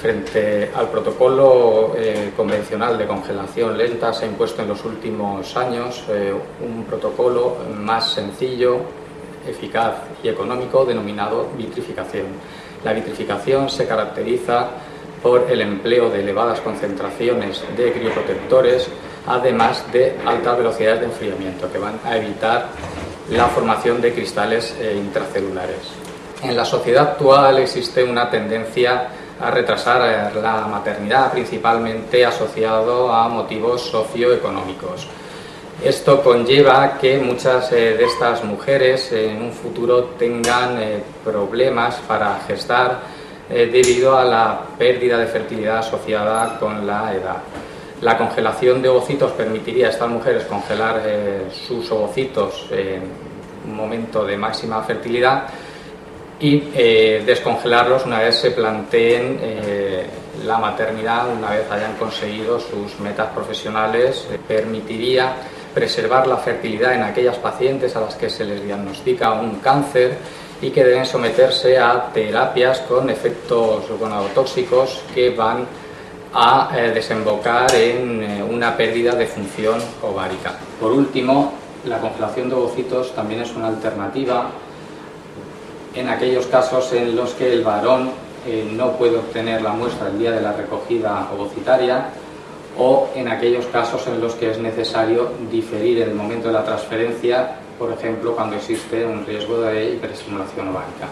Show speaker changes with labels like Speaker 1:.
Speaker 1: Frente al protocolo eh, convencional de congelación lenta se ha impuesto en los últimos años eh, un protocolo más sencillo, eficaz y económico denominado vitrificación. La vitrificación se caracteriza por el empleo de elevadas concentraciones de crioprotectores, además de altas velocidades de enfriamiento que van a evitar la formación de cristales eh, intracelulares. En la sociedad actual existe una tendencia a retrasar eh, la maternidad, principalmente asociado a motivos socioeconómicos. Esto conlleva que muchas eh, de estas mujeres en un futuro tengan eh, problemas para gestar debido a la pérdida de fertilidad asociada con la edad. La congelación de ovocitos permitiría a estas mujeres congelar sus ovocitos en un momento de máxima fertilidad y eh, descongelarlos una vez se planteen eh, la maternidad, una vez hayan conseguido sus metas profesionales, eh, permitiría preservar la fertilidad en aquellas pacientes a las que se les diagnostica un cáncer y que deben someterse a terapias con efectos gonadotóxicos que van a desembocar en una pérdida de función ovárica. Por último, la congelación de ovocitos también es una alternativa en aquellos casos en los que el varón eh, no puede obtener la muestra el día de la recogida ovocitaria o en aquellos casos en los que es necesario diferir el momento de la transferencia, por ejemplo, cuando existe un riesgo de hiperestimulación ovárica.